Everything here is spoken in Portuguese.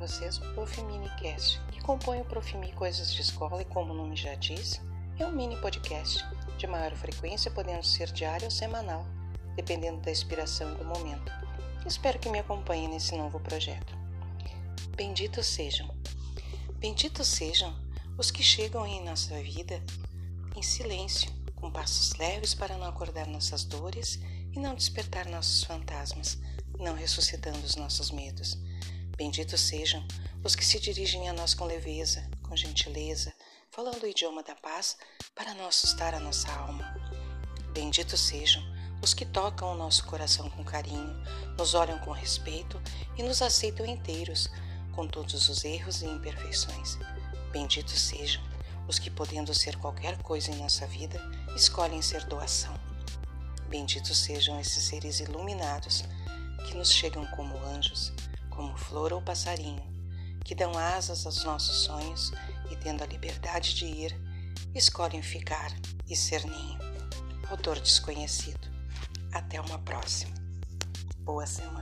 vocês o Prof. Minicast, que compõe o Profimi Coisas de Escola e, como o nome já diz, é um mini podcast, de maior frequência podendo ser diário ou semanal, dependendo da inspiração e do momento. Espero que me acompanhem nesse novo projeto. Benditos sejam. Benditos sejam os que chegam em nossa vida em silêncio, com passos leves para não acordar nossas dores e não despertar nossos fantasmas, não ressuscitando os nossos medos. Benditos sejam os que se dirigem a nós com leveza, com gentileza, falando o idioma da paz para não assustar a nossa alma. Benditos sejam os que tocam o nosso coração com carinho, nos olham com respeito e nos aceitam inteiros, com todos os erros e imperfeições. Benditos sejam os que, podendo ser qualquer coisa em nossa vida, escolhem ser doação. Benditos sejam esses seres iluminados que nos chegam como anjos, como flor ou passarinho, que dão asas aos nossos sonhos e, tendo a liberdade de ir, escolhem ficar e ser ninho. Autor desconhecido. Até uma próxima. Boa semana.